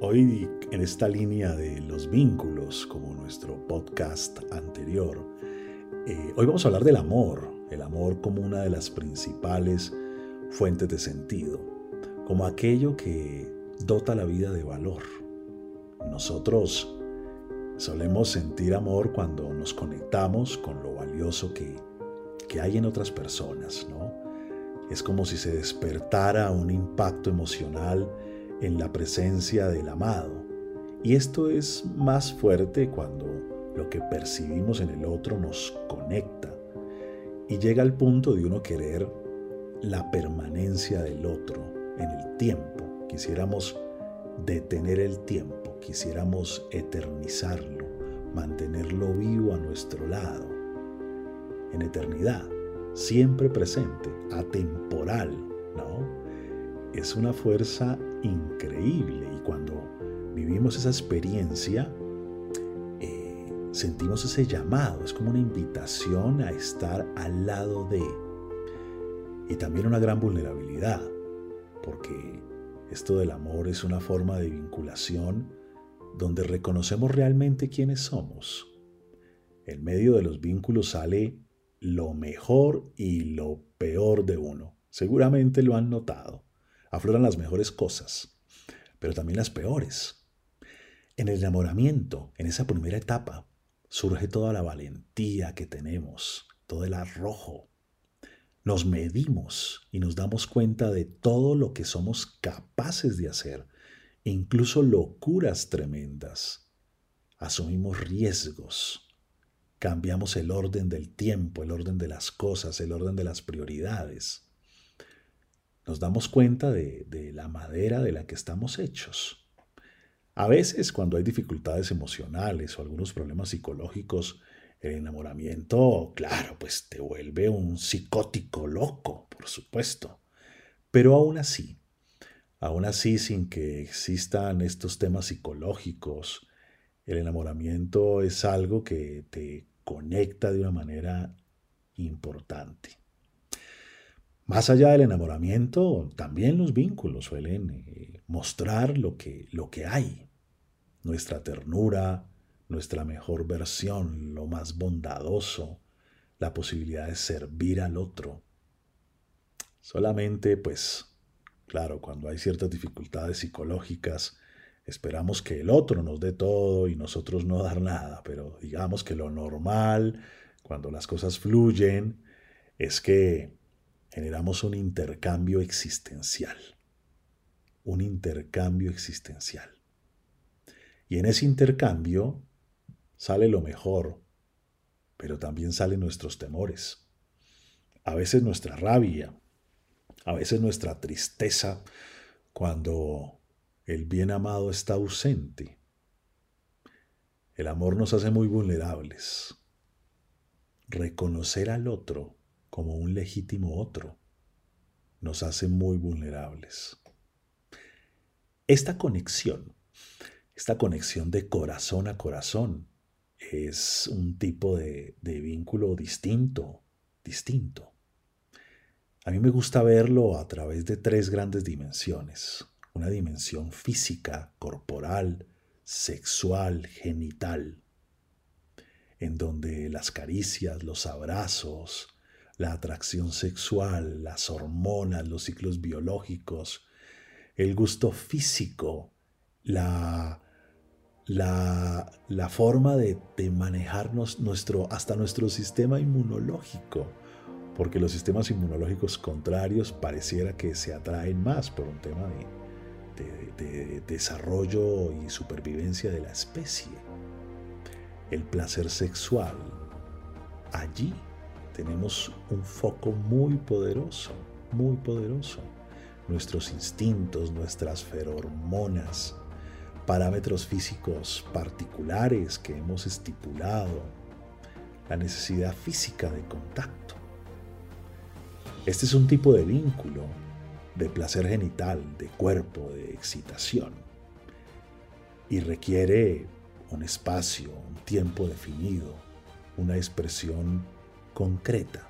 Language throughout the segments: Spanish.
Hoy en esta línea de los vínculos, como nuestro podcast anterior, eh, hoy vamos a hablar del amor, el amor como una de las principales fuentes de sentido, como aquello que dota la vida de valor. Nosotros solemos sentir amor cuando nos conectamos con lo valioso que, que hay en otras personas, ¿no? Es como si se despertara un impacto emocional en la presencia del amado. Y esto es más fuerte cuando lo que percibimos en el otro nos conecta y llega al punto de uno querer la permanencia del otro en el tiempo. Quisiéramos detener el tiempo, quisiéramos eternizarlo, mantenerlo vivo a nuestro lado, en eternidad, siempre presente, atemporal, ¿no? Es una fuerza increíble y cuando vivimos esa experiencia, eh, sentimos ese llamado, es como una invitación a estar al lado de, y también una gran vulnerabilidad, porque esto del amor es una forma de vinculación donde reconocemos realmente quiénes somos. En medio de los vínculos sale lo mejor y lo peor de uno. Seguramente lo han notado. Afloran las mejores cosas, pero también las peores. En el enamoramiento, en esa primera etapa, surge toda la valentía que tenemos, todo el arrojo. Nos medimos y nos damos cuenta de todo lo que somos capaces de hacer, incluso locuras tremendas. Asumimos riesgos, cambiamos el orden del tiempo, el orden de las cosas, el orden de las prioridades nos damos cuenta de, la madera de la que estamos hechos. A veces cuando hay dificultades emocionales o algunos problemas psicológicos, el enamoramiento, claro, pues te vuelve un psicótico loco, por supuesto. Pero aún así, aún así sin que existan estos temas psicológicos, el enamoramiento es algo que te conecta de una manera importante. Más allá del enamoramiento, también los vínculos suelen eh, mostrar lo que, lo que hay, nuestra ternura, nuestra mejor versión, lo más bondadoso, la posibilidad de servir al otro. Solamente, pues, claro, cuando hay ciertas dificultades psicológicas, esperamos que el otro nos dé todo y nosotros no dar nada, pero digamos que lo normal, cuando las cosas fluyen, es que generamos un intercambio existencial. Un intercambio existencial. Y en ese intercambio sale lo mejor, pero también salen nuestros temores. A veces nuestra rabia, a veces nuestra tristeza cuando el bien amado está ausente. El amor nos hace muy vulnerables. Reconocer al otro como un legítimo otro nos hace muy vulnerables. Esta conexión, esta conexión de corazón a corazón, es un tipo de, de vínculo distinto, distinto. A mí me gusta verlo a través de tres grandes dimensiones. Una dimensión física, corporal, sexual, genital, en donde las caricias, los abrazos, la atracción sexual, las hormonas, los ciclos biológicos, el gusto físico, la, la, la forma de, de, manejarnos nuestro, hasta nuestro sistema inmunológico, porque los sistemas inmunológicos contrarios pareciera que se atraen más por un tema de, de desarrollo y supervivencia de la especie. El placer sexual, allí tenemos un foco muy poderoso, muy poderoso. Nuestros instintos, nuestras ferormonas, parámetros físicos particulares que hemos estipulado, la necesidad física de contacto. Este es un tipo de vínculo de placer genital, de cuerpo, de excitación, y requiere un espacio, un tiempo definido, una expresión concreta,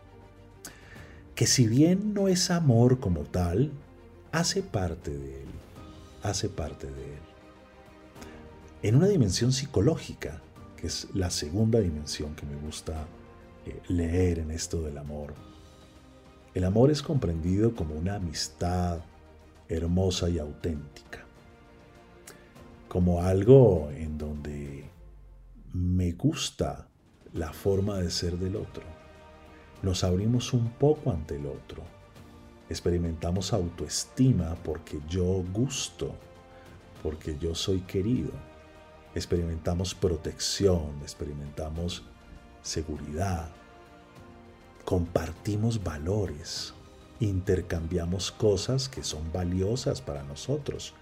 que si bien no es amor como tal, hace parte de él, hace parte de él. en una dimensión psicológica, que es la segunda dimensión que me gusta eh, leer en esto del amor. El amor es comprendido como una amistad hermosa y auténtica, como algo en donde me gusta la forma de ser del otro. Nos abrimos un poco ante el otro. Experimentamos autoestima porque yo gusto, porque yo soy querido. Experimentamos protección, experimentamos seguridad. Compartimos valores, intercambiamos cosas que son valiosas para nosotros.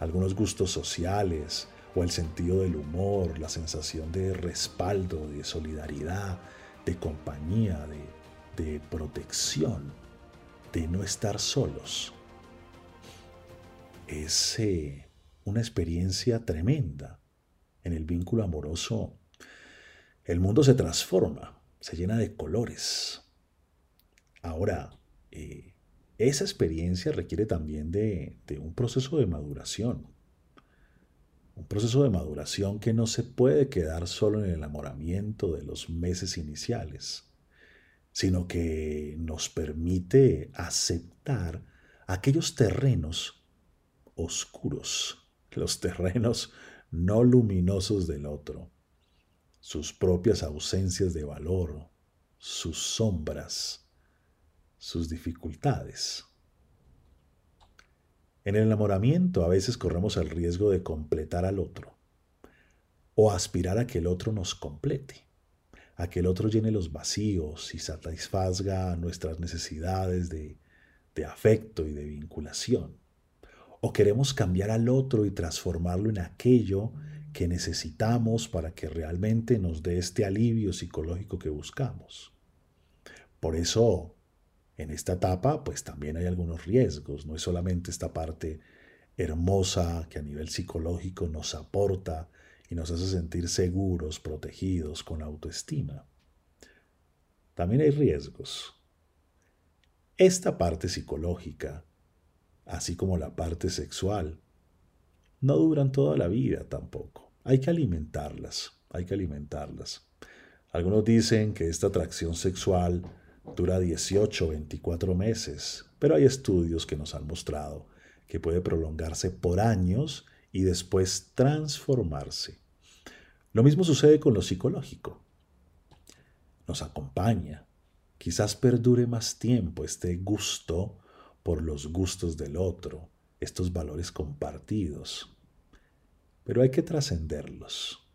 Algunos gustos sociales, o el sentido del humor, la sensación de respaldo, de solidaridad, de compañía, de, protección, de no estar solos. Es eh, una experiencia tremenda. En el vínculo amoroso, el mundo se transforma, se llena de colores. Ahora, eh, esa experiencia requiere también de un proceso de maduración un proceso de maduración que no se puede quedar solo en el enamoramiento de los meses iniciales, sino que nos permite aceptar aquellos terrenos oscuros, los terrenos no luminosos del otro, sus propias ausencias de valor, sus sombras, sus dificultades. En el enamoramiento a veces corremos el riesgo de completar al otro o aspirar a que el otro nos complete, a que el otro llene los vacíos y satisfazga nuestras necesidades de, de afecto y de vinculación. O queremos cambiar al otro y transformarlo en aquello que necesitamos para que realmente nos dé este alivio psicológico que buscamos. Por eso en esta etapa, pues también hay algunos riesgos, no es solamente esta parte hermosa que a nivel psicológico nos aporta y nos hace sentir seguros, protegidos, con autoestima. También hay riesgos. Esta parte psicológica, así como la parte sexual, no duran toda la vida tampoco. Hay que alimentarlas, hay que alimentarlas. Algunos dicen que esta atracción sexual dura 18 o 24 meses, pero hay estudios que nos han mostrado que puede prolongarse por años y después transformarse. Lo mismo sucede con lo psicológico. Nos acompaña. Quizás perdure más tiempo este gusto por los gustos del otro, estos valores compartidos. Pero hay que trascenderlos.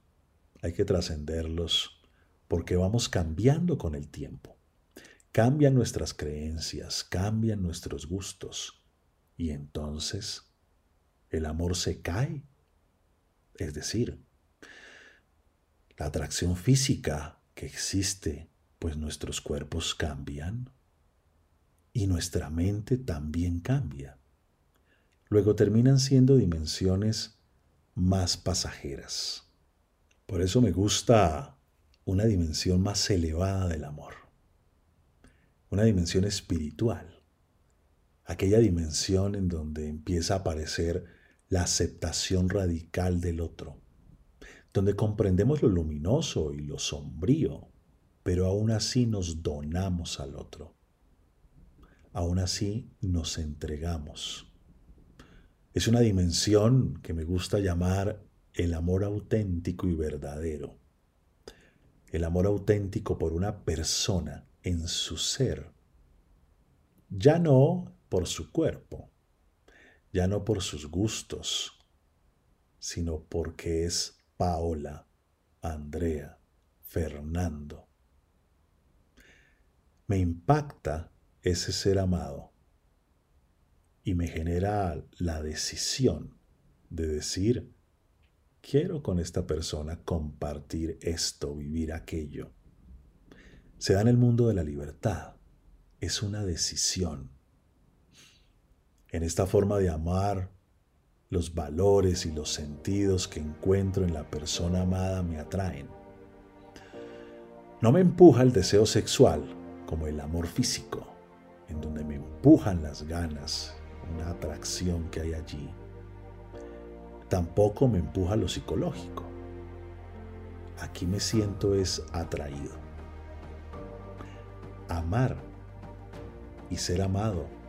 Hay que trascenderlos porque vamos cambiando con el tiempo. Cambian nuestras creencias, cambian nuestros gustos y entonces el amor se cae. Es decir, la atracción física que existe, pues nuestros cuerpos cambian y nuestra mente también cambia. Luego terminan siendo dimensiones más pasajeras. Por eso me gusta una dimensión más elevada del amor una dimensión espiritual, aquella dimensión en donde empieza a aparecer la aceptación radical del otro, donde comprendemos lo luminoso y lo sombrío, pero aún así nos donamos al otro, aún así nos entregamos. Es una dimensión que me gusta llamar el amor auténtico y verdadero. El amor auténtico por una persona en su ser, ya no por su cuerpo, ya no por sus gustos, sino porque es Paola, Andrea, Fernando. Me impacta ese ser amado y me genera la decisión de decir, quiero con esta persona compartir esto, vivir aquello se da en el mundo de la libertad. Es una decisión. En esta forma de amar, los valores y los sentidos que encuentro en la persona amada me atraen. No me empuja el deseo sexual como el amor físico, en donde me empujan las ganas, una atracción que hay allí. tampoco me empuja lo psicológico. Aquí me siento es atraído. Amar y ser amado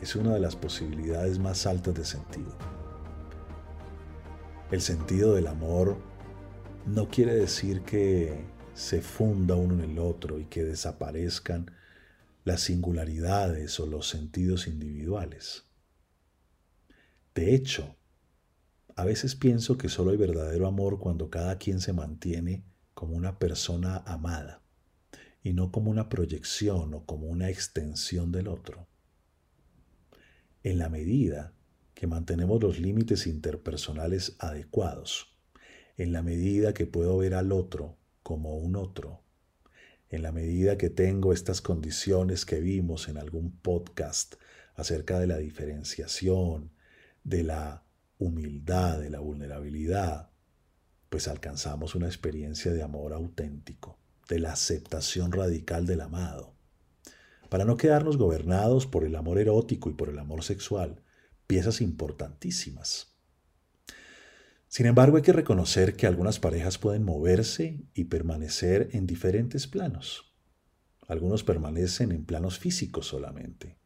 es una de las posibilidades más altas de sentido. El sentido del amor no quiere decir que se funda uno en el otro y que desaparezcan las singularidades o los sentidos individuales. De hecho, a veces pienso que solo hay verdadero amor cuando cada quien se mantiene como una persona amada y no como una proyección o como una extensión del otro. En la medida que mantenemos los límites interpersonales adecuados, en la medida que puedo ver al otro como un otro, en la medida que tengo estas condiciones que vimos en algún podcast acerca de la diferenciación, de la humildad, de la vulnerabilidad, pues alcanzamos una experiencia de amor auténtico, de la aceptación radical del amado. Para no quedarnos gobernados por el amor erótico y por el amor sexual, piezas importantísimas. Sin embargo, hay que reconocer que algunas parejas pueden moverse y permanecer en diferentes planos. Algunos permanecen en planos físicos solamente,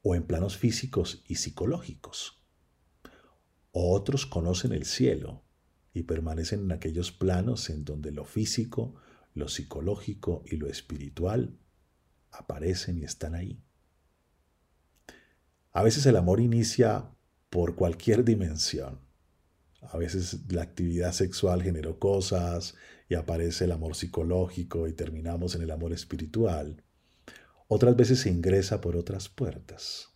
o en planos físicos y psicológicos. Otros conocen el cielo y permanecen en aquellos planos en donde lo físico, lo psicológico y lo espiritual aparecen y están ahí. A veces el amor inicia por cualquier dimensión. A veces la actividad sexual generó cosas y aparece el amor psicológico y terminamos en el amor espiritual. Otras veces se ingresa por otras puertas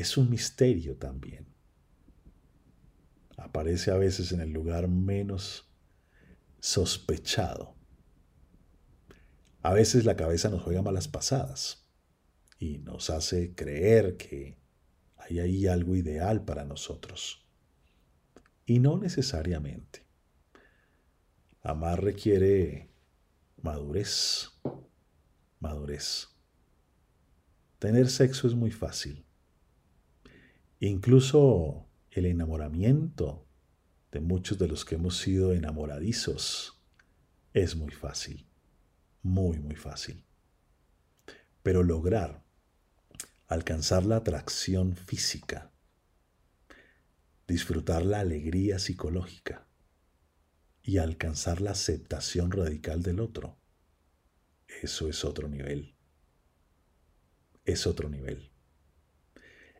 es un misterio también. Aparece a veces en el lugar menos sospechado. A veces la cabeza nos juega malas pasadas y nos hace creer que hay ahí algo ideal para nosotros. Y no necesariamente. Amar requiere madurez. Madurez. Tener sexo es muy fácil. Incluso el enamoramiento de muchos de los que hemos sido enamoradizos es muy fácil, muy, muy fácil. Pero lograr alcanzar la atracción física, disfrutar la alegría psicológica y alcanzar la aceptación radical del otro, eso es otro nivel. Es otro nivel.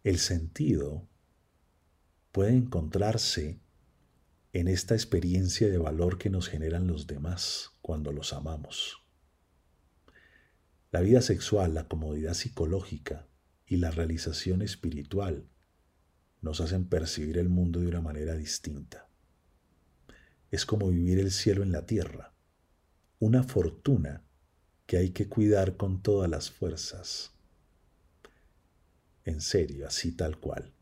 El sentido puede encontrarse en esta experiencia de valor que nos generan los demás cuando los amamos. La vida sexual, la comodidad psicológica y la realización espiritual nos hacen percibir el mundo de una manera distinta. Es como vivir el cielo en la tierra, una fortuna que hay que cuidar con todas las fuerzas en serio, así tal cual,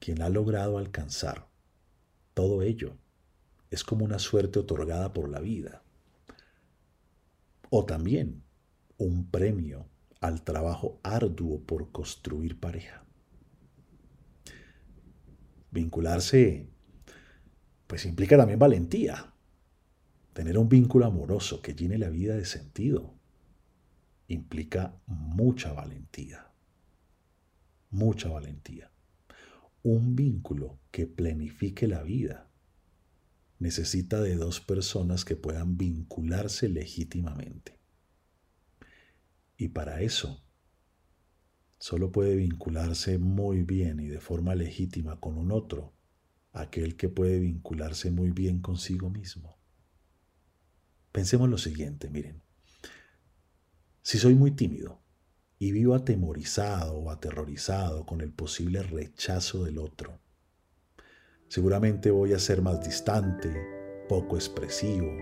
quien ha logrado alcanzar todo ello es como una suerte otorgada por la vida. O también un premio al trabajo arduo por construir pareja. Vincularse, pues implica también valentía. Tener un vínculo amoroso que llene la vida de sentido implica mucha valentía mucha valentía. Un vínculo que planifique la vida necesita de dos personas que puedan vincularse legítimamente. Y para eso, solo puede vincularse muy bien y de forma legítima con un otro, aquel que puede vincularse muy bien consigo mismo. Pensemos lo siguiente, miren. Si soy muy tímido, y vivo atemorizado o aterrorizado con el posible rechazo del otro. Seguramente voy a ser más distante, poco expresivo,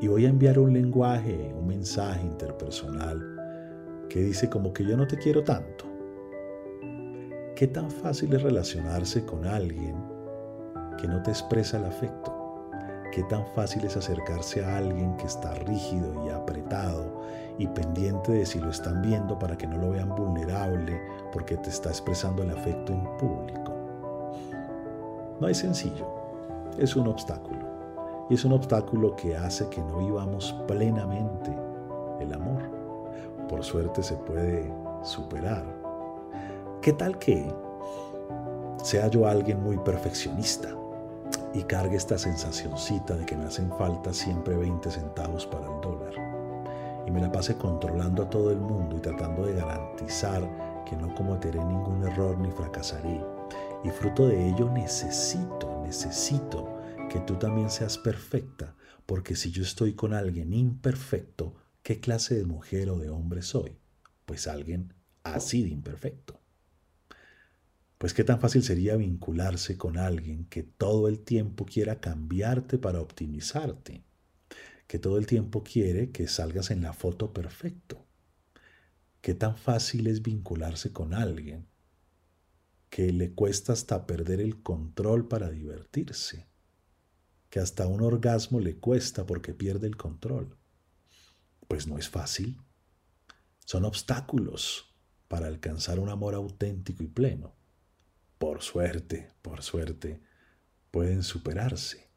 y voy a enviar un lenguaje, un mensaje interpersonal que dice como que yo no te quiero tanto. ¿Qué tan fácil es relacionarse con alguien que no te expresa el afecto? ¿Qué tan fácil es acercarse a alguien que está rígido y apretado y pendiente de si lo están viendo para que no lo vean vulnerable porque te está expresando el afecto en público? No es sencillo, es un obstáculo. Y es un obstáculo que hace que no vivamos plenamente el amor. Por suerte se puede superar. ¿Qué tal que sea yo alguien muy perfeccionista y cargue esta sensacioncita de que me hacen falta siempre 20 centavos para el dólar? Y me la pase controlando a todo el mundo y tratando de garantizar que no cometeré ningún error ni fracasaré. Y fruto de ello necesito, necesito que tú también seas perfecta, porque si yo estoy con alguien imperfecto, ¿qué clase de mujer o de hombre soy? Pues alguien así de imperfecto. Pues qué tan fácil sería vincularse con alguien que todo el tiempo quiera cambiarte para optimizarte, que todo el tiempo quiere que salgas en la foto perfecto. Qué tan fácil es vincularse con alguien que le cuesta hasta perder el control para divertirse que hasta un orgasmo le cuesta porque pierde el control. Pues no es fácil. Son obstáculos para alcanzar un amor auténtico y pleno. Por suerte, por suerte, pueden superarse,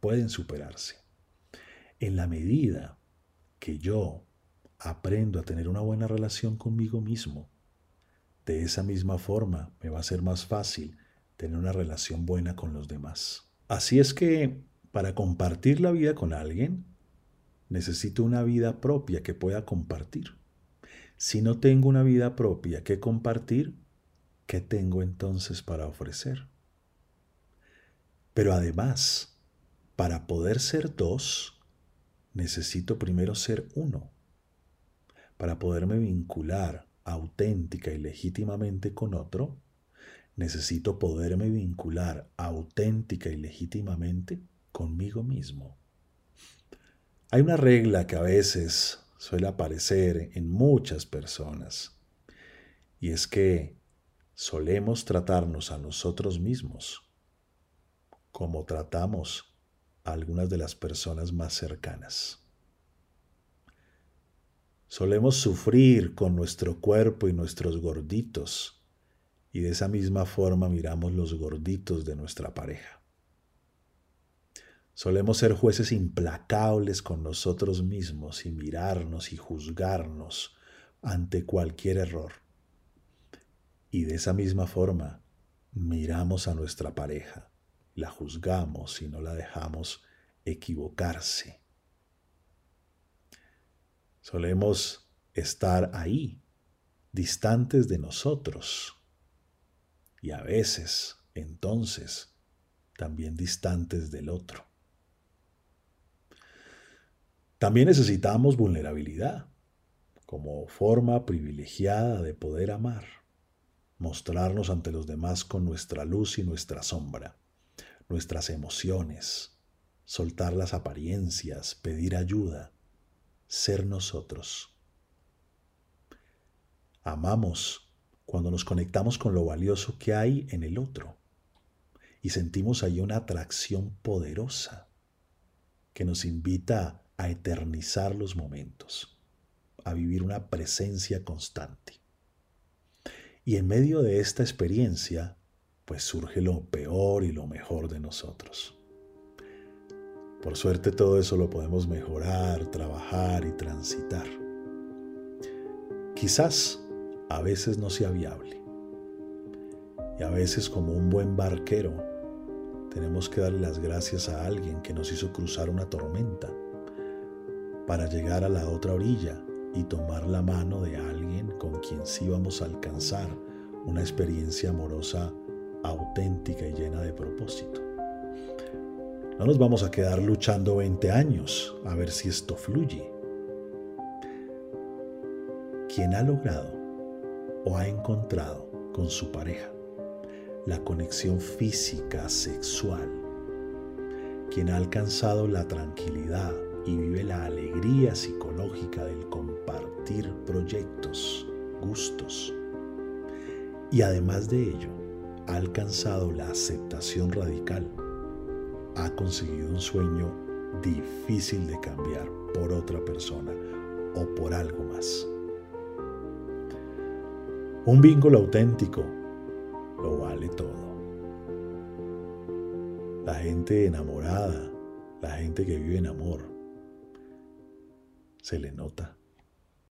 pueden superarse. En la medida que yo aprendo a tener una buena relación conmigo mismo, de esa misma forma me va a ser más fácil tener una relación buena con los demás. Así es que para compartir la vida con alguien, necesito una vida propia que pueda compartir. Si no tengo una vida propia que compartir, ¿qué tengo entonces para ofrecer? Pero además, para poder ser dos, necesito primero ser uno. Para poderme vincular auténtica y legítimamente con otro, necesito poderme vincular auténtica y legítimamente conmigo mismo. Hay una regla que a veces suele aparecer en muchas personas y es que solemos tratarnos a nosotros mismos como tratamos a algunas de las personas más cercanas. Solemos sufrir con nuestro cuerpo y nuestros gorditos y de esa misma forma miramos los gorditos de nuestra pareja. Solemos ser jueces implacables con nosotros mismos y mirarnos y juzgarnos ante cualquier error. Y de esa misma forma miramos a nuestra pareja, la juzgamos y no la dejamos equivocarse. Solemos estar ahí, distantes de nosotros. Y a veces, entonces, también distantes del otro. También necesitamos vulnerabilidad como forma privilegiada de poder amar, mostrarnos ante los demás con nuestra luz y nuestra sombra, nuestras emociones, soltar las apariencias, pedir ayuda, ser nosotros. Amamos cuando nos conectamos con lo valioso que hay en el otro y sentimos ahí una atracción poderosa que nos invita a eternizar los momentos, a vivir una presencia constante. Y en medio de esta experiencia, pues surge lo peor y lo mejor de nosotros. Por suerte todo eso lo podemos mejorar, trabajar y transitar. Quizás a veces no sea viable. Y a veces como un buen barquero, tenemos que darle las gracias a alguien que nos hizo cruzar una tormenta para llegar a la otra orilla y tomar la mano de alguien con quien sí vamos a alcanzar una experiencia amorosa auténtica y llena de propósito. No nos vamos a quedar luchando 20 años a ver si esto fluye. Quien ha logrado o ha encontrado con su pareja la conexión física, sexual, quien ha alcanzado la tranquilidad, y vive la alegría psicológica del compartir proyectos, gustos. Y además de ello, ha alcanzado la aceptación radical. Ha conseguido un sueño difícil de cambiar por otra persona o por algo más. Un vínculo auténtico lo vale todo. la gente enamorada, la gente que vive en amor, se le nota.